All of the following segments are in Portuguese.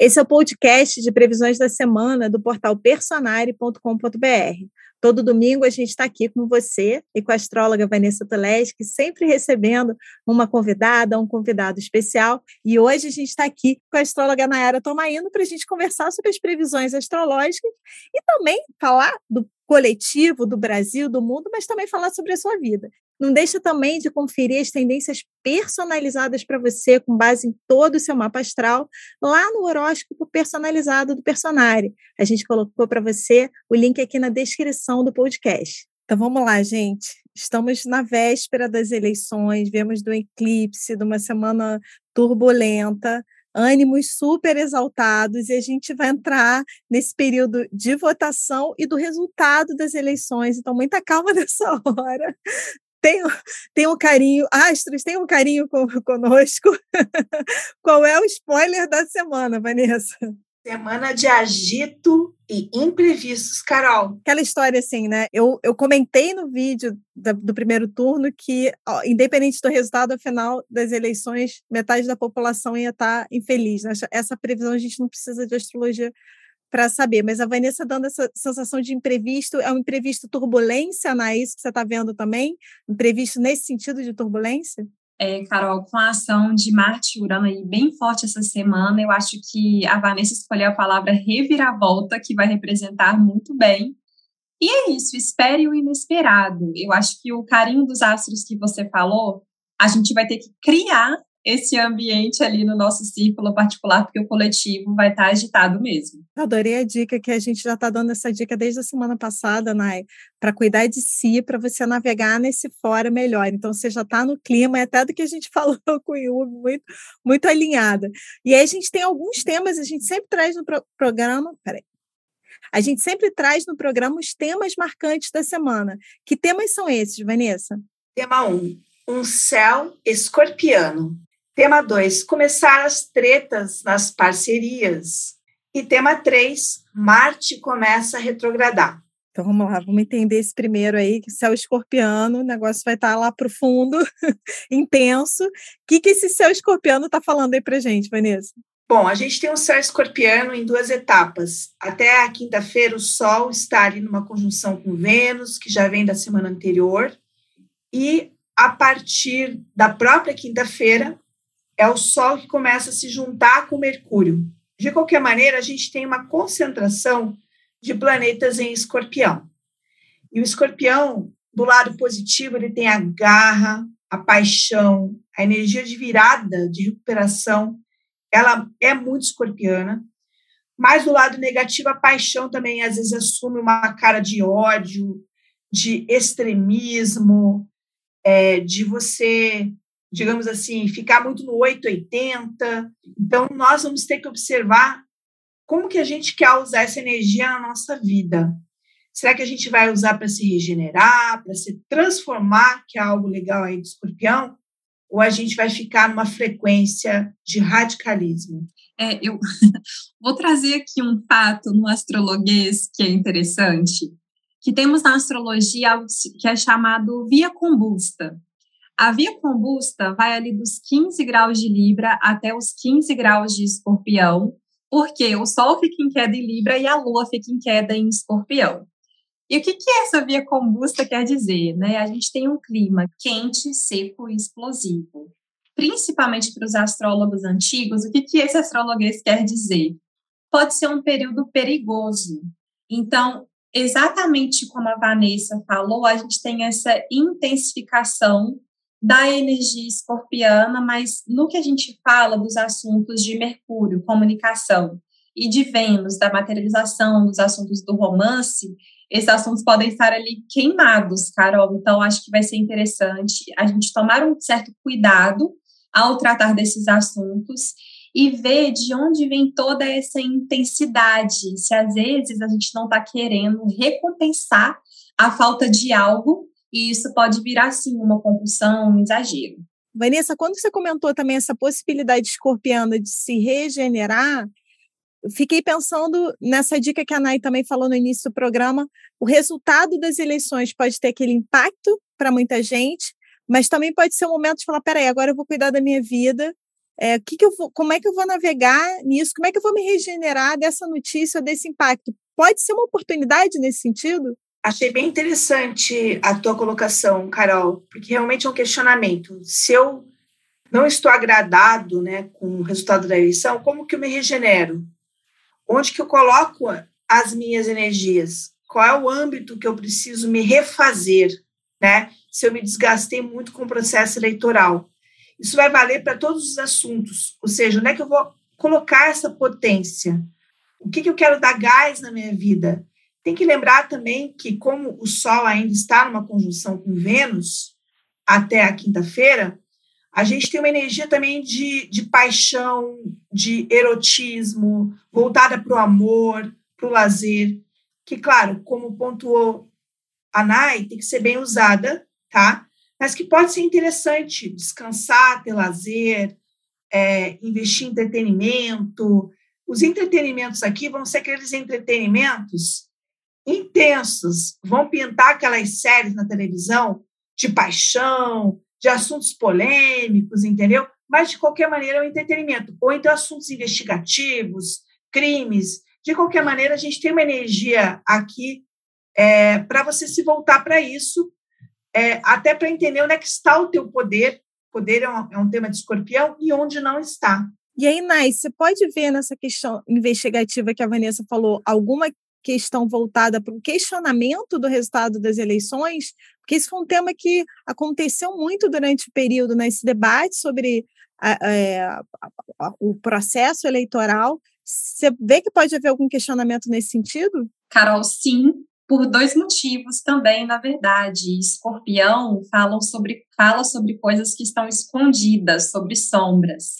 Esse é o podcast de previsões da semana do portal personare.com.br. Todo domingo a gente está aqui com você e com a astróloga Vanessa Toleski, sempre recebendo uma convidada, um convidado especial. E hoje a gente está aqui com a astróloga Nayara Tomaino para a gente conversar sobre as previsões astrológicas e também falar do coletivo do Brasil, do mundo, mas também falar sobre a sua vida. Não deixa também de conferir as tendências personalizadas para você, com base em todo o seu mapa astral, lá no horóscopo personalizado do Personare. A gente colocou para você o link aqui na descrição do podcast. Então vamos lá, gente. Estamos na véspera das eleições, vemos do eclipse, de uma semana turbulenta ânimos super exaltados e a gente vai entrar nesse período de votação e do resultado das eleições. Então, muita calma nessa hora tem, tem um carinho, Astros, tem um carinho com, conosco. Qual é o spoiler da semana, Vanessa? Semana de agito e imprevistos, Carol. Aquela história assim, né? Eu, eu comentei no vídeo da, do primeiro turno que, ó, independente do resultado ao final das eleições, metade da população ia estar infeliz. Né? Essa previsão a gente não precisa de astrologia para saber, mas a Vanessa dando essa sensação de imprevisto, é um imprevisto turbulência, Ana, é isso que você está vendo também? Imprevisto nesse sentido de turbulência? É, Carol, com a ação de Marte e Urano aí bem forte essa semana, eu acho que a Vanessa escolheu a palavra reviravolta, que vai representar muito bem. E é isso, espere o inesperado. Eu acho que o carinho dos astros que você falou, a gente vai ter que criar esse ambiente ali no nosso círculo particular, porque o coletivo vai estar agitado mesmo. Adorei a dica que a gente já está dando essa dica desde a semana passada, Nai, para cuidar de si, para você navegar nesse fora melhor. Então você já está no clima, é até do que a gente falou com o Yubi, muito, muito alinhada. E aí a gente tem alguns temas, a gente sempre traz no pro programa. Peraí. A gente sempre traz no programa os temas marcantes da semana. Que temas são esses, Vanessa? Tema 1. Um, um céu escorpiano. Tema 2, começar as tretas nas parcerias. E tema 3, Marte começa a retrogradar. Então vamos lá, vamos entender esse primeiro aí, que céu escorpiano, o negócio vai estar lá profundo, intenso. O que, que esse céu escorpiano está falando aí para gente, Vanessa? Bom, a gente tem um céu escorpiano em duas etapas. Até a quinta-feira, o Sol está ali numa conjunção com Vênus, que já vem da semana anterior. E a partir da própria quinta-feira, é o Sol que começa a se juntar com Mercúrio. De qualquer maneira, a gente tem uma concentração de planetas em escorpião. E o escorpião, do lado positivo, ele tem a garra, a paixão, a energia de virada, de recuperação. Ela é muito escorpiana. Mas do lado negativo, a paixão também às vezes assume uma cara de ódio, de extremismo, é, de você digamos assim, ficar muito no 880. Então, nós vamos ter que observar como que a gente quer usar essa energia na nossa vida. Será que a gente vai usar para se regenerar, para se transformar, que é algo legal aí do escorpião? Ou a gente vai ficar numa frequência de radicalismo? É, eu vou trazer aqui um fato no astrologuês que é interessante, que temos na astrologia algo que é chamado via combusta. A via combusta vai ali dos 15 graus de Libra até os 15 graus de Escorpião, porque o Sol fica em queda em Libra e a Lua fica em queda em Escorpião. E o que, que essa via combusta quer dizer? Né? A gente tem um clima quente, seco e explosivo. Principalmente para os astrólogos antigos, o que, que esse astrologuês quer dizer? Pode ser um período perigoso. Então, exatamente como a Vanessa falou, a gente tem essa intensificação da energia escorpiana, mas no que a gente fala dos assuntos de Mercúrio, comunicação, e de Vênus, da materialização, dos assuntos do romance, esses assuntos podem estar ali queimados, Carol. Então, acho que vai ser interessante a gente tomar um certo cuidado ao tratar desses assuntos e ver de onde vem toda essa intensidade. Se às vezes a gente não está querendo recompensar a falta de algo e isso pode virar, sim, uma compulsão, um exagero. Vanessa, quando você comentou também essa possibilidade escorpiana de se regenerar, fiquei pensando nessa dica que a Nay também falou no início do programa. O resultado das eleições pode ter aquele impacto para muita gente, mas também pode ser um momento de falar: peraí, agora eu vou cuidar da minha vida É, que que eu vou, como é que eu vou navegar nisso? Como é que eu vou me regenerar dessa notícia, desse impacto? Pode ser uma oportunidade nesse sentido? Achei bem interessante a tua colocação, Carol, porque realmente é um questionamento. Se eu não estou agradado né, com o resultado da eleição, como que eu me regenero? Onde que eu coloco as minhas energias? Qual é o âmbito que eu preciso me refazer? Né? Se eu me desgastei muito com o processo eleitoral. Isso vai valer para todos os assuntos. Ou seja, onde é que eu vou colocar essa potência? O que, que eu quero dar gás na minha vida? Tem que lembrar também que, como o Sol ainda está numa conjunção com Vênus até a quinta-feira, a gente tem uma energia também de, de paixão, de erotismo, voltada para o amor, para o lazer, que, claro, como pontuou a Nai, tem que ser bem usada, tá? Mas que pode ser interessante descansar, ter lazer, é, investir em entretenimento. Os entretenimentos aqui vão ser aqueles entretenimentos intensos, vão pintar aquelas séries na televisão de paixão, de assuntos polêmicos, entendeu? Mas, de qualquer maneira, é um entretenimento. Ou então assuntos investigativos, crimes. De qualquer maneira, a gente tem uma energia aqui é, para você se voltar para isso, é, até para entender onde é que está o teu poder. Poder é um, é um tema de escorpião e onde não está. E aí, Nai, você pode ver nessa questão investigativa que a Vanessa falou alguma questão voltada para o questionamento do resultado das eleições, porque esse foi um tema que aconteceu muito durante o período, nesse né, debate sobre a, a, é, a, o processo eleitoral. Você vê que pode haver algum questionamento nesse sentido? Carol, sim, por dois motivos também, na verdade. Escorpião falam sobre, fala sobre coisas que estão escondidas, sobre sombras.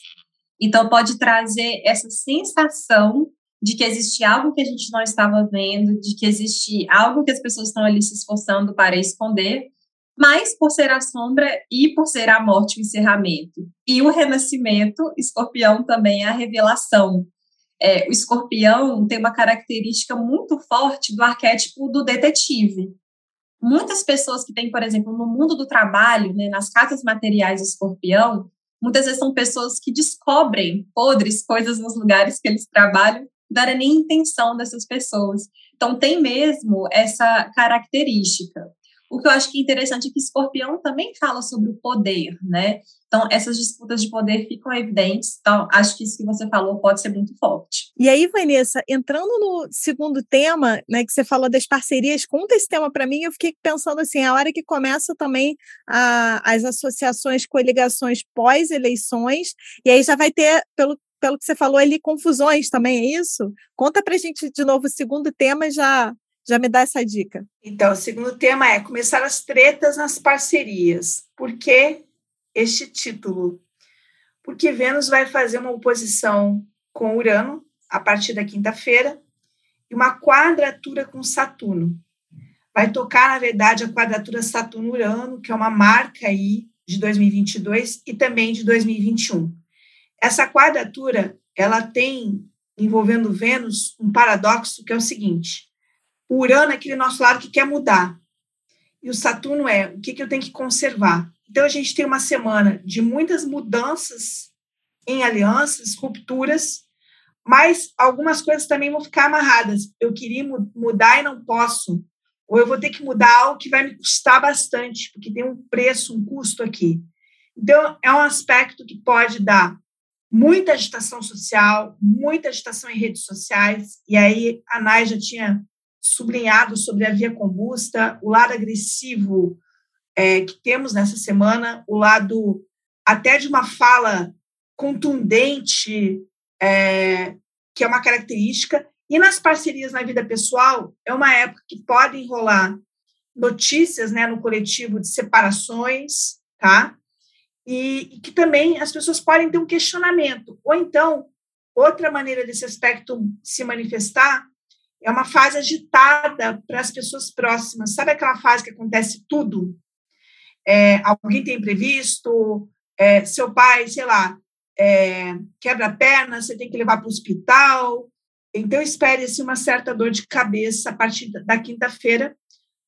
Então, pode trazer essa sensação de que existe algo que a gente não estava vendo, de que existe algo que as pessoas estão ali se esforçando para esconder, mas por ser a sombra e por ser a morte o encerramento. E o renascimento, escorpião também é a revelação. É, o escorpião tem uma característica muito forte do arquétipo do detetive. Muitas pessoas que têm, por exemplo, no mundo do trabalho, né, nas casas materiais escorpião, muitas vezes são pessoas que descobrem podres, coisas nos lugares que eles trabalham, não era nem intenção dessas pessoas. Então, tem mesmo essa característica. O que eu acho que é interessante é que Escorpião também fala sobre o poder, né? Então, essas disputas de poder ficam evidentes. Então, acho que isso que você falou pode ser muito forte. E aí, Vanessa, entrando no segundo tema, né, que você falou das parcerias, conta esse tema para mim. Eu fiquei pensando assim, a hora que começa também a, as associações, coligações pós-eleições, e aí já vai ter, pelo pelo que você falou ali, confusões também, é isso? Conta para a gente de novo o segundo tema já já me dá essa dica. Então, o segundo tema é começar as tretas nas parcerias. Por que este título? Porque Vênus vai fazer uma oposição com Urano a partir da quinta-feira e uma quadratura com Saturno. Vai tocar, na verdade, a quadratura Saturno-Urano, que é uma marca aí de 2022 e também de 2021. Essa quadratura, ela tem, envolvendo Vênus, um paradoxo que é o seguinte: o Urano é aquele nosso lado que quer mudar, e o Saturno é o que, que eu tenho que conservar. Então, a gente tem uma semana de muitas mudanças em alianças, rupturas, mas algumas coisas também vão ficar amarradas. Eu queria mudar e não posso, ou eu vou ter que mudar algo que vai me custar bastante, porque tem um preço, um custo aqui. Então, é um aspecto que pode dar muita agitação social, muita agitação em redes sociais, e aí a Nai já tinha sublinhado sobre a via combusta, o lado agressivo é, que temos nessa semana, o lado até de uma fala contundente, é, que é uma característica, e nas parcerias na vida pessoal, é uma época que pode enrolar notícias né, no coletivo de separações, tá? E, e que também as pessoas podem ter um questionamento. Ou então, outra maneira desse aspecto se manifestar é uma fase agitada para as pessoas próximas. Sabe aquela fase que acontece tudo? É, alguém tem imprevisto, é, seu pai, sei lá, é, quebra a perna, você tem que levar para o hospital. Então, espere-se uma certa dor de cabeça a partir da quinta-feira,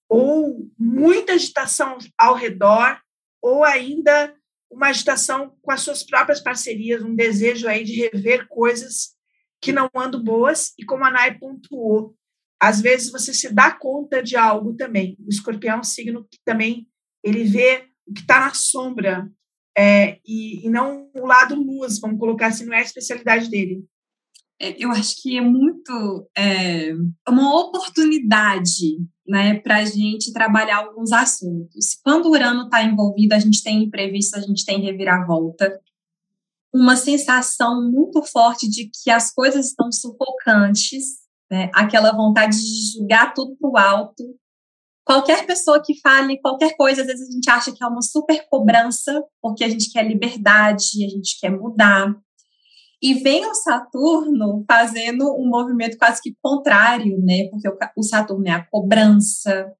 ou muita agitação ao redor, ou ainda uma agitação com as suas próprias parcerias, um desejo aí de rever coisas que não andam boas, e como a Nai pontuou, às vezes você se dá conta de algo também. O escorpião é um signo que também ele vê o que está na sombra é, e, e, não o lado luz, vamos colocar assim, não é a especialidade dele. É, eu acho que é muito é, uma oportunidade né, para a gente trabalhar alguns assuntos. Quando o Urano está envolvido, a gente tem imprevisto, a gente tem reviravolta, uma sensação muito forte de que as coisas estão sufocantes, né, aquela vontade de jogar tudo para o alto. Qualquer pessoa que fale qualquer coisa, às vezes a gente acha que é uma super cobrança, porque a gente quer liberdade, a gente quer mudar. E vem o Saturno fazendo um movimento quase que contrário, né? Porque o Saturno é a cobrança,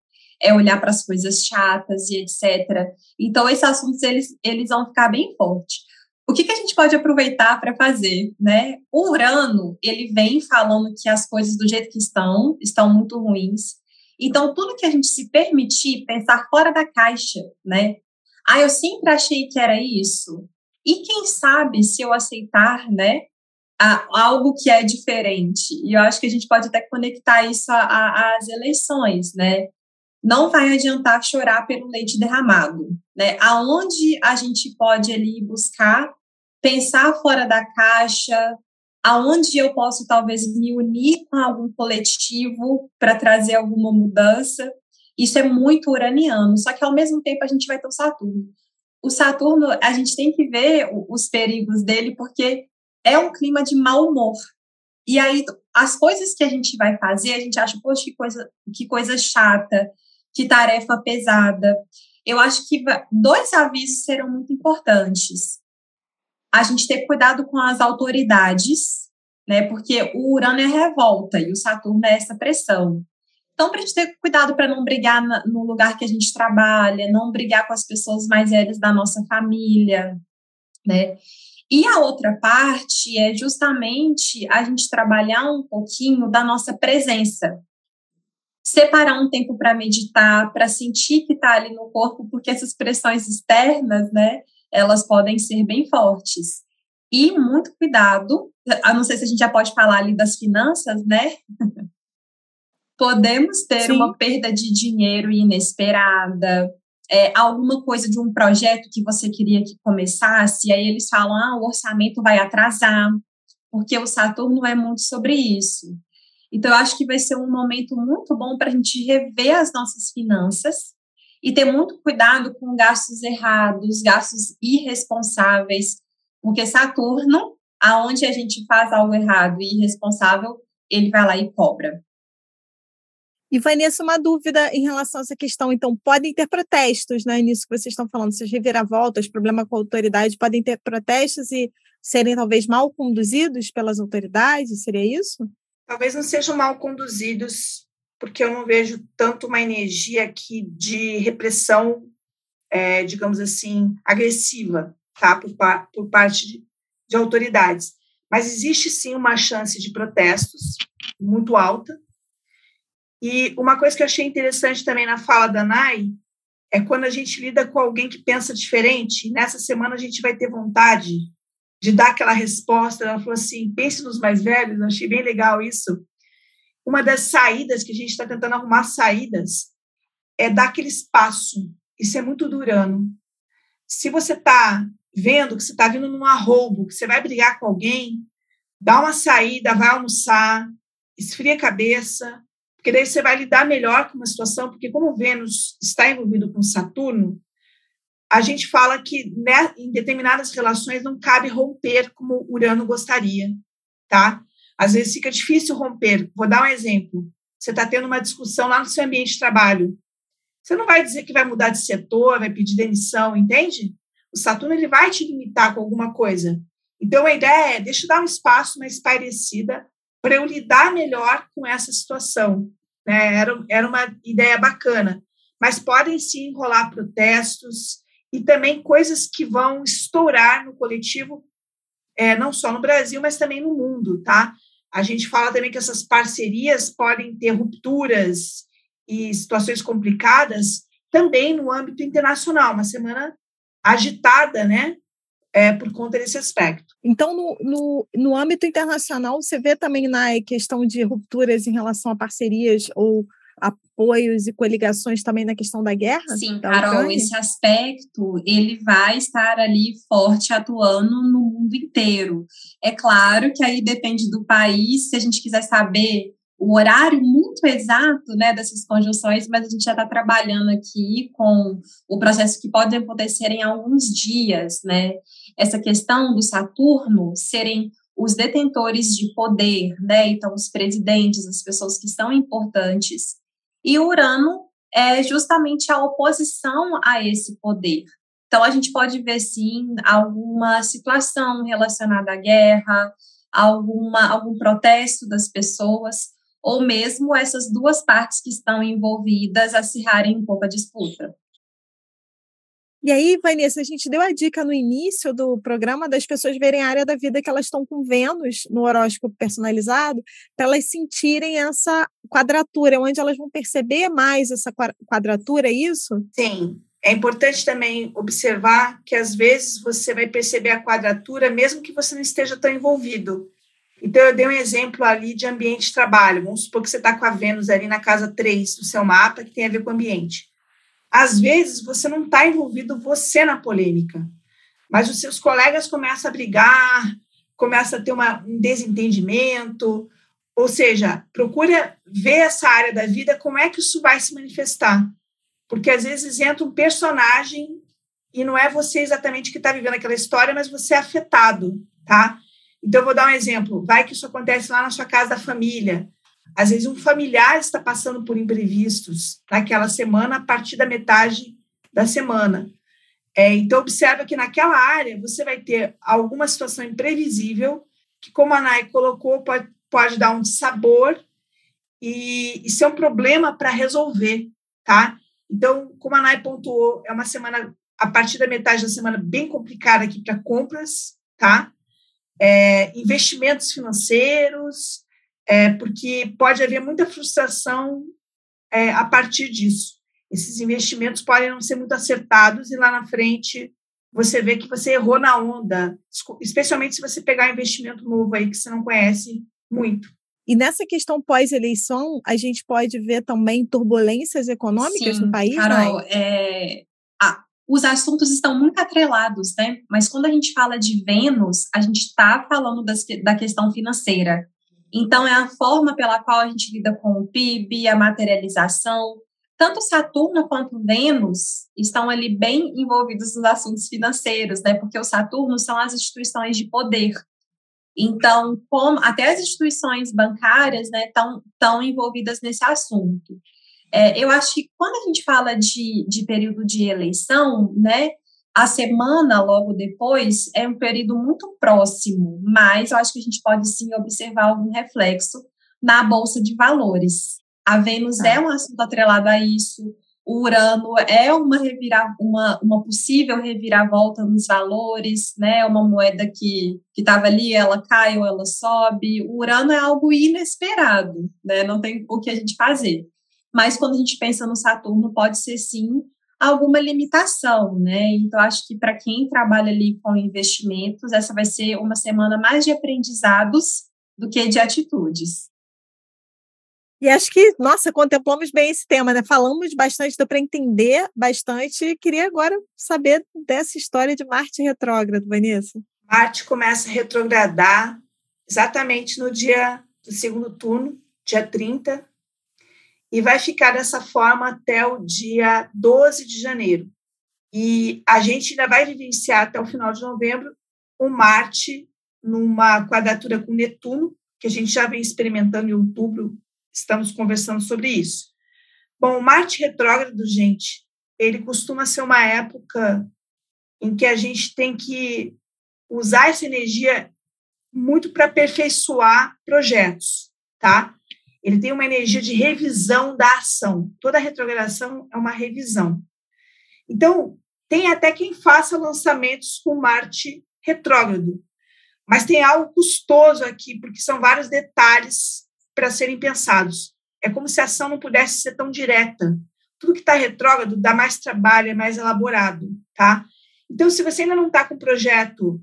é olhar para as coisas chatas e etc. Então, esses assuntos, eles, eles vão ficar bem fortes. O que, que a gente pode aproveitar para fazer, né? O Urano, ele vem falando que as coisas do jeito que estão, estão muito ruins. Então, tudo que a gente se permitir pensar fora da caixa, né? Ah, eu sempre achei que era isso. E quem sabe se eu aceitar, né, algo que é diferente. E eu acho que a gente pode até conectar isso às eleições, né? Não vai adiantar chorar pelo leite derramado, né? Aonde a gente pode ali buscar pensar fora da caixa, aonde eu posso talvez me unir com algum coletivo para trazer alguma mudança. Isso é muito uraniano, só que ao mesmo tempo a gente vai ter o Saturno o Saturno, a gente tem que ver os perigos dele, porque é um clima de mau humor. E aí, as coisas que a gente vai fazer, a gente acha, poxa, que coisa, que coisa chata, que tarefa pesada. Eu acho que dois avisos serão muito importantes. A gente ter cuidado com as autoridades, né? Porque o Urano é revolta e o Saturno é essa pressão. Então, para a gente ter cuidado para não brigar no lugar que a gente trabalha, não brigar com as pessoas mais velhas da nossa família, né? E a outra parte é justamente a gente trabalhar um pouquinho da nossa presença. Separar um tempo para meditar, para sentir que está ali no corpo, porque essas pressões externas, né, elas podem ser bem fortes. E muito cuidado, a não sei se a gente já pode falar ali das finanças, né? podemos ter Sim. uma perda de dinheiro inesperada, é, alguma coisa de um projeto que você queria que começasse, e aí eles falam, ah, o orçamento vai atrasar, porque o Saturno é muito sobre isso. Então, eu acho que vai ser um momento muito bom para a gente rever as nossas finanças e ter muito cuidado com gastos errados, gastos irresponsáveis, porque Saturno, aonde a gente faz algo errado e irresponsável, ele vai lá e cobra. E, Vanessa, uma dúvida em relação a essa questão. Então, podem ter protestos, né? Nisso que vocês estão falando, essas reviravoltas, problema com a autoridade, podem ter protestos e serem talvez mal conduzidos pelas autoridades? Seria isso? Talvez não sejam mal conduzidos, porque eu não vejo tanto uma energia aqui de repressão, é, digamos assim, agressiva, tá? Por, por parte de, de autoridades. Mas existe sim uma chance de protestos muito alta, e uma coisa que eu achei interessante também na fala da Nai é quando a gente lida com alguém que pensa diferente. Nessa semana a gente vai ter vontade de dar aquela resposta. Ela falou assim: pense nos mais velhos. Eu achei bem legal isso. Uma das saídas que a gente está tentando arrumar saídas é dar aquele espaço. Isso é muito durano. Se você está vendo que você está vindo num arroubo, que você vai brigar com alguém, dá uma saída, vai almoçar, esfria a cabeça, porque daí você vai lidar melhor com uma situação, porque como Vênus está envolvido com Saturno, a gente fala que né, em determinadas relações não cabe romper como Urano gostaria, tá? Às vezes fica difícil romper. Vou dar um exemplo. Você está tendo uma discussão lá no seu ambiente de trabalho. Você não vai dizer que vai mudar de setor, vai pedir demissão, entende? O Saturno ele vai te limitar com alguma coisa. Então a ideia é deixa eu dar um espaço mais parecida para eu lidar melhor com essa situação. Né? Era, era uma ideia bacana, mas podem se enrolar protestos e também coisas que vão estourar no coletivo, é, não só no Brasil, mas também no mundo, tá? A gente fala também que essas parcerias podem ter rupturas e situações complicadas também no âmbito internacional. Uma semana agitada, né? É, por conta desse aspecto. Então, no, no, no âmbito internacional, você vê também na questão de rupturas em relação a parcerias ou apoios e coligações também na questão da guerra? Sim, Carol, Ucrânia? esse aspecto ele vai estar ali forte atuando no mundo inteiro. É claro que aí depende do país, se a gente quiser saber o horário muito exato né, dessas conjunções, mas a gente já está trabalhando aqui com o processo que pode acontecer em alguns dias, né? Essa questão do Saturno serem os detentores de poder, né? Então, os presidentes, as pessoas que são importantes e Urano é justamente a oposição a esse poder. Então, a gente pode ver, sim, alguma situação relacionada à guerra, alguma, algum protesto das pessoas, ou mesmo essas duas partes que estão envolvidas acirrarem um pouco a disputa. E aí, Vanessa, a gente deu a dica no início do programa das pessoas verem a área da vida que elas estão com Vênus no horóscopo personalizado, para elas sentirem essa quadratura, onde elas vão perceber mais essa quadratura, é isso? Sim. É importante também observar que às vezes você vai perceber a quadratura mesmo que você não esteja tão envolvido. Então, eu dei um exemplo ali de ambiente de trabalho. Vamos supor que você está com a Vênus ali na casa 3 do seu mapa, que tem a ver com ambiente. Às vezes, você não está envolvido você na polêmica, mas os seus colegas começam a brigar, começam a ter uma, um desentendimento, ou seja, procure ver essa área da vida, como é que isso vai se manifestar. Porque às vezes entra um personagem e não é você exatamente que está vivendo aquela história, mas você é afetado, tá? Então, eu vou dar um exemplo. Vai que isso acontece lá na sua casa da família. Às vezes, um familiar está passando por imprevistos naquela semana, a partir da metade da semana. É, então, observa que naquela área você vai ter alguma situação imprevisível, que, como a Nai colocou, pode, pode dar um sabor e isso é um problema para resolver, tá? Então, como a Nai pontuou, é uma semana, a partir da metade da semana, bem complicada aqui para compras, tá? É, investimentos financeiros, é, porque pode haver muita frustração é, a partir disso. Esses investimentos podem não ser muito acertados e lá na frente você vê que você errou na onda, especialmente se você pegar investimento novo aí que você não conhece muito. E nessa questão pós-eleição, a gente pode ver também turbulências econômicas Sim, no país, Carol, é, os assuntos estão muito atrelados, né? Mas quando a gente fala de Vênus, a gente está falando das, da questão financeira. Então, é a forma pela qual a gente lida com o PIB, a materialização. Tanto Saturno quanto Vênus estão ali bem envolvidos nos assuntos financeiros, né? Porque o Saturno são as instituições de poder. Então, como, até as instituições bancárias né, estão envolvidas nesse assunto. É, eu acho que quando a gente fala de, de período de eleição, né, a semana logo depois é um período muito próximo, mas eu acho que a gente pode sim observar algum reflexo na bolsa de valores. A Vênus ah. é um assunto atrelado a isso. O Urano é uma, revira, uma, uma possível reviravolta nos valores, né? Uma moeda que estava ali, ela cai ou ela sobe. O Urano é algo inesperado, né? Não tem o que a gente fazer. Mas quando a gente pensa no Saturno, pode ser sim alguma limitação, né? Então, acho que para quem trabalha ali com investimentos, essa vai ser uma semana mais de aprendizados do que de atitudes. E acho que, nossa, contemplamos bem esse tema, né? Falamos bastante, deu para entender bastante. Queria agora saber dessa história de Marte retrógrado, Vanessa. Marte começa a retrogradar exatamente no dia do segundo turno, dia 30 e vai ficar dessa forma até o dia 12 de janeiro. E a gente ainda vai vivenciar até o final de novembro o Marte numa quadratura com Netuno, que a gente já vem experimentando em outubro, estamos conversando sobre isso. Bom, o Marte retrógrado, gente, ele costuma ser uma época em que a gente tem que usar essa energia muito para aperfeiçoar projetos, tá? Ele tem uma energia de revisão da ação. Toda retrogradação é uma revisão. Então, tem até quem faça lançamentos com Marte retrógrado, mas tem algo custoso aqui, porque são vários detalhes para serem pensados. É como se a ação não pudesse ser tão direta. Tudo que está retrógrado dá mais trabalho, é mais elaborado, tá? Então, se você ainda não está com o projeto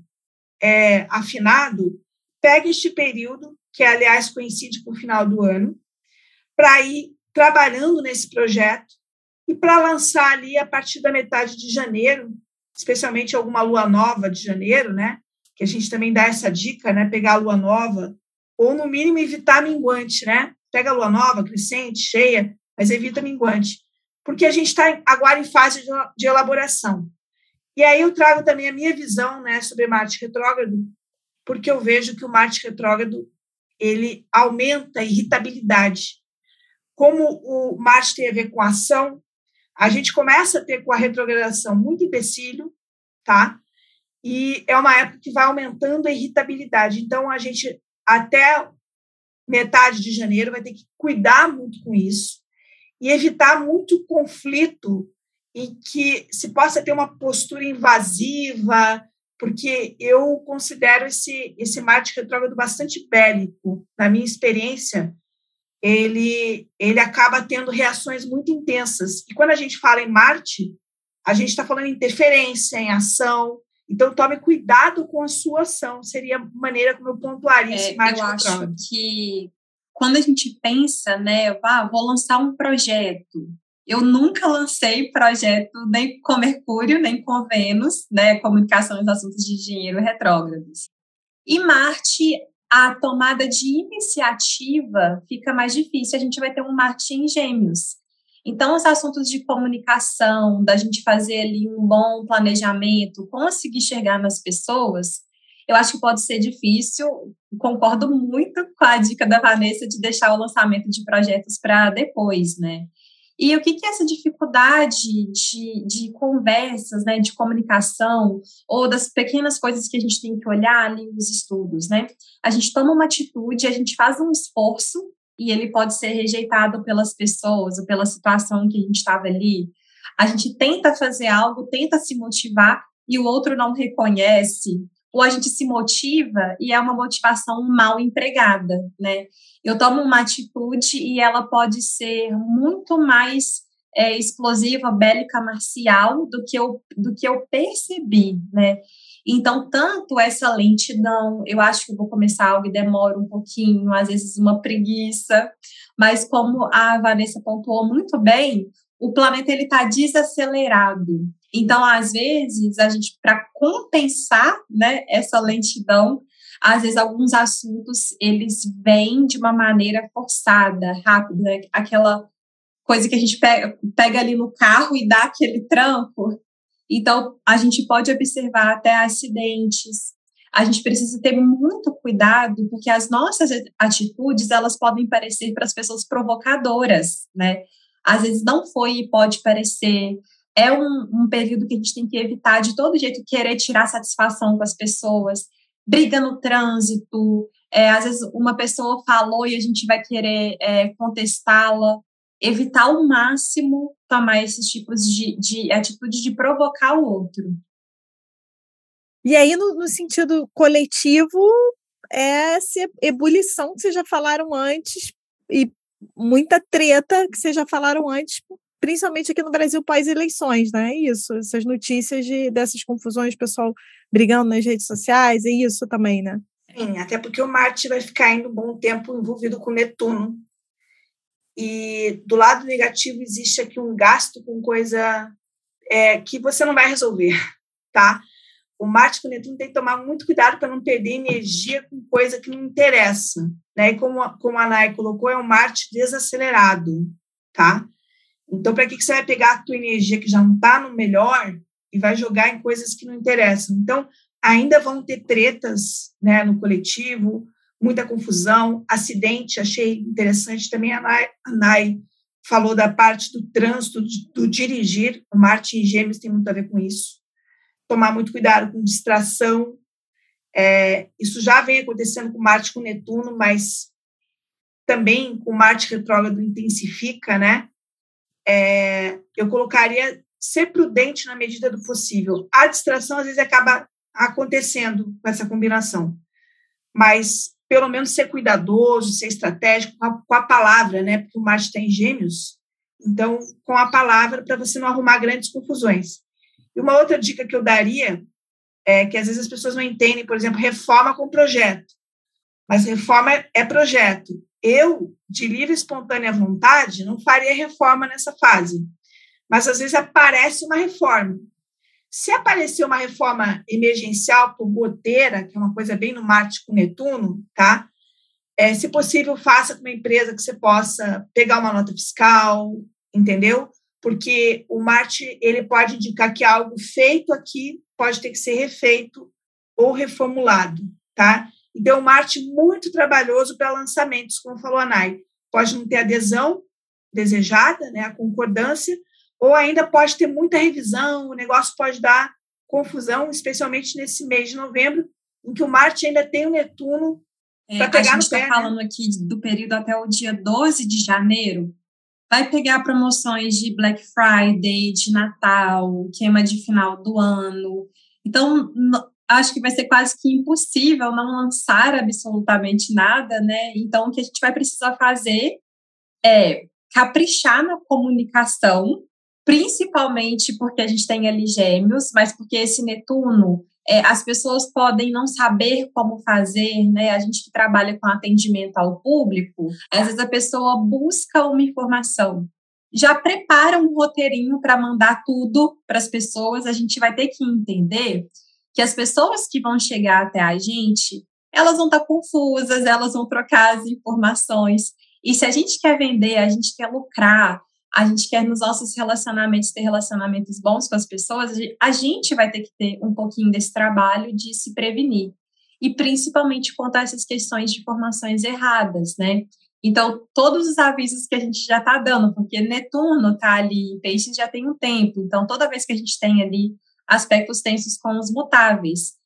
é, afinado, pegue este período, que aliás coincide com o final do ano, para ir trabalhando nesse projeto e para lançar ali a partir da metade de janeiro, especialmente alguma lua nova de janeiro, né? Que a gente também dá essa dica, né? Pegar a lua nova, ou no mínimo evitar minguante, né? Pega a lua nova, crescente, cheia, mas evita minguante. Porque a gente está agora em fase de, de elaboração. E aí eu trago também a minha visão né, sobre Marte retrógrado, porque eu vejo que o Marte retrógrado ele aumenta a irritabilidade. Como o Marte tem a ver com ação, a gente começa a ter com a retrogradação muito empecilho, tá? E é uma época que vai aumentando a irritabilidade. Então, a gente, até metade de janeiro, vai ter que cuidar muito com isso e evitar muito conflito em que se possa ter uma postura invasiva, porque eu considero esse, esse Marte retrógrado bastante bélico. Na minha experiência, ele, ele acaba tendo reações muito intensas. E quando a gente fala em Marte, a gente está falando em interferência, em ação. Então, tome cuidado com a sua ação. Seria a maneira como eu pontuaria é, esse Marte Eu acho que quando a gente pensa, né, ah, vou lançar um projeto. Eu nunca lancei projeto nem com Mercúrio, nem com Vênus, né, comunicação e assuntos de dinheiro retrógrados. E Marte a tomada de iniciativa fica mais difícil, a gente vai ter um Marte em gêmeos. Então, os assuntos de comunicação, da gente fazer ali um bom planejamento, conseguir chegar nas pessoas, eu acho que pode ser difícil. Concordo muito com a dica da Vanessa de deixar o lançamento de projetos para depois, né? E o que, que é essa dificuldade de, de conversas, né, de comunicação, ou das pequenas coisas que a gente tem que olhar ali nos estudos, né? A gente toma uma atitude, a gente faz um esforço, e ele pode ser rejeitado pelas pessoas, ou pela situação que a gente estava ali. A gente tenta fazer algo, tenta se motivar, e o outro não reconhece, ou a gente se motiva e é uma motivação mal empregada, né? Eu tomo uma atitude e ela pode ser muito mais é, explosiva, bélica, marcial do que eu do que eu percebi, né? Então, tanto essa lentidão, eu acho que eu vou começar algo e demora um pouquinho, às vezes uma preguiça, mas como a Vanessa pontuou muito bem, o planeta ele está desacelerado. Então, às vezes, a gente, para compensar né, essa lentidão, às vezes alguns assuntos eles vêm de uma maneira forçada, rápida, né? aquela coisa que a gente pega, pega ali no carro e dá aquele tranco. Então, a gente pode observar até acidentes. A gente precisa ter muito cuidado, porque as nossas atitudes, elas podem parecer para as pessoas provocadoras, né? Às vezes não foi e pode parecer é um, um, período que a gente tem que evitar de todo jeito querer tirar satisfação com as pessoas, briga no trânsito, é, às vezes uma pessoa falou e a gente vai querer é, contestá-la, evitar ao máximo tomar esses tipos de, de atitude de provocar o outro. E aí, no, no sentido coletivo, é essa ebulição que vocês já falaram antes, e muita treta que vocês já falaram antes, principalmente aqui no Brasil pós-eleições, né? É isso, essas notícias de, dessas confusões, pessoal brigando nas redes sociais, é isso também, né? Sim, até porque o Marte vai ficar ainda um bom tempo envolvido com Netuno. E do lado negativo existe aqui um gasto com coisa é, que você não vai resolver, tá? O Marte com Netuno tem que tomar muito cuidado para não perder energia com coisa que não interessa, né? E como, como a Nai colocou, é um Marte desacelerado, tá? Então, para que, que você vai pegar a tua energia que já não está no melhor e vai jogar em coisas que não interessam? Então, ainda vão ter tretas né, no coletivo, muita confusão, acidente, achei interessante também a Nai, a falou da parte do trânsito, do dirigir, o Marte em Gêmeos tem muito a ver com isso. Tomar muito cuidado com distração. É, isso já vem acontecendo com Marte com Netuno, mas também com Marte retrógrado intensifica, né? É, eu colocaria ser prudente na medida do possível. A distração, às vezes, acaba acontecendo com essa combinação, mas pelo menos ser cuidadoso, ser estratégico com a, com a palavra, né? Porque o Marte tem gêmeos, então, com a palavra, para você não arrumar grandes confusões. E uma outra dica que eu daria é que às vezes as pessoas não entendem, por exemplo, reforma com projeto. Mas reforma é projeto. Eu, de livre e espontânea vontade, não faria reforma nessa fase. Mas às vezes aparece uma reforma. Se aparecer uma reforma emergencial por goteira, que é uma coisa bem no Marte com Netuno, tá? É, se possível, faça com uma empresa que você possa pegar uma nota fiscal, entendeu? Porque o Marte ele pode indicar que algo feito aqui pode ter que ser refeito ou reformulado, tá? Então, o Marte muito trabalhoso para lançamentos, como falou a Nai. Pode não ter adesão desejada, né, a concordância, ou ainda pode ter muita revisão, o negócio pode dar confusão, especialmente nesse mês de novembro, em que o Marte ainda tem o Netuno é, para pegar a gente está né? falando aqui do período até o dia 12 de janeiro. Vai pegar promoções de Black Friday, de Natal, queima de final do ano. Então, acho que vai ser quase que impossível não lançar absolutamente nada, né? Então, o que a gente vai precisar fazer é caprichar na comunicação, principalmente porque a gente tem ali gêmeos, mas porque esse Netuno, é, as pessoas podem não saber como fazer, né? A gente que trabalha com atendimento ao público, às vezes a pessoa busca uma informação, já prepara um roteirinho para mandar tudo para as pessoas, a gente vai ter que entender que as pessoas que vão chegar até a gente, elas vão estar confusas, elas vão trocar as informações. E se a gente quer vender, a gente quer lucrar, a gente quer nos nossos relacionamentos ter relacionamentos bons com as pessoas, a gente vai ter que ter um pouquinho desse trabalho de se prevenir. E principalmente a essas questões de informações erradas, né? Então, todos os avisos que a gente já está dando, porque Netuno está ali peixes já tem um tempo, então toda vez que a gente tem ali aspectos tensos com os mutáveis.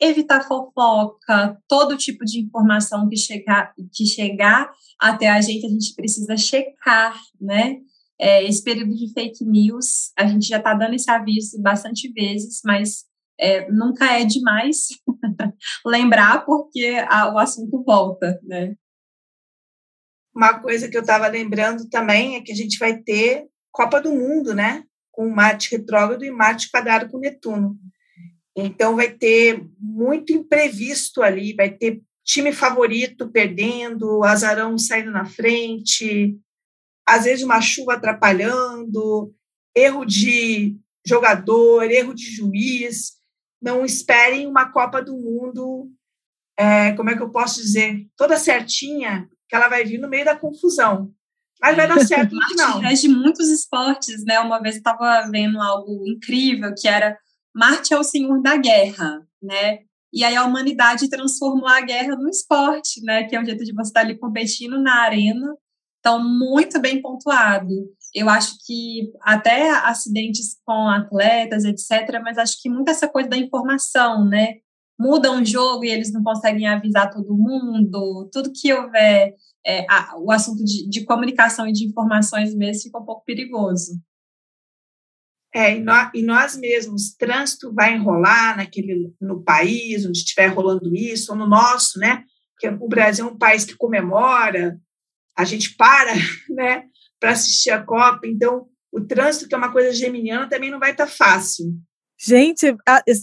Evitar fofoca, todo tipo de informação que chegar, que chegar até a gente, a gente precisa checar, né? É, esse período de fake news, a gente já está dando esse aviso bastante vezes, mas é, nunca é demais lembrar, porque a, o assunto volta, né? Uma coisa que eu estava lembrando também é que a gente vai ter Copa do Mundo, né? Com Marte retrógrado e Marte quadrado com Netuno. Então, vai ter muito imprevisto ali, vai ter time favorito perdendo, azarão saindo na frente, às vezes uma chuva atrapalhando, erro de jogador, erro de juiz. Não esperem uma Copa do Mundo, é, como é que eu posso dizer, toda certinha, que ela vai vir no meio da confusão. Mas vai dar certo no final. Marte de muitos esportes, né? Uma vez eu estava vendo algo incrível, que era Marte é o senhor da guerra, né? E aí a humanidade transformou a guerra no esporte, né? Que é um jeito de você estar ali competindo na arena. Então, muito bem pontuado. Eu acho que até acidentes com atletas, etc., mas acho que muito essa coisa da informação, né? Muda um jogo e eles não conseguem avisar todo mundo. Tudo que houver é, a, o assunto de, de, comunicação e de informações mesmo fica um pouco perigoso. É, e nós, e nós mesmos, trânsito vai enrolar naquele, no país onde estiver rolando isso, ou no nosso, né? Porque o Brasil é um país que comemora, a gente para, né, para assistir a Copa, então o trânsito, que é uma coisa geminiana, também não vai estar tá fácil. Gente,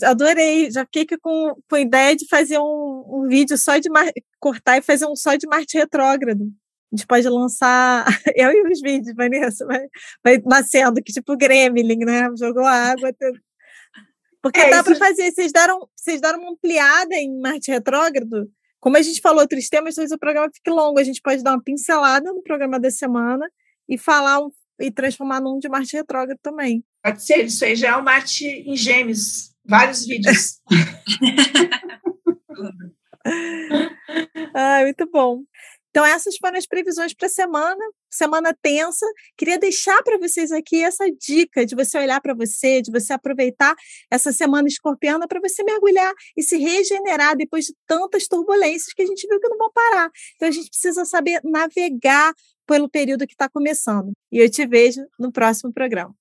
adorei. Já fiquei com, com a ideia de fazer um, um vídeo só de Mar... cortar e fazer um só de Marte retrógrado. A gente pode lançar eu e os vídeos, Vanessa, vai, vai nascendo, que tipo Gremlin, né? Jogou água. Porque é, dá para fazer. Vocês deram, vocês deram uma ampliada em Marte retrógrado. Como a gente falou outros temas, talvez o programa fique longo. A gente pode dar uma pincelada no programa da semana e falar um, e transformar num de Marte retrógrado também. Pode ser, isso aí já é o Marte em Gêmeos, vários vídeos. Ai, muito bom. Então, essas foram as previsões para a semana, semana tensa. Queria deixar para vocês aqui essa dica de você olhar para você, de você aproveitar essa semana escorpiana para você mergulhar e se regenerar depois de tantas turbulências que a gente viu que não vão parar. Então, a gente precisa saber navegar pelo período que está começando. E eu te vejo no próximo programa.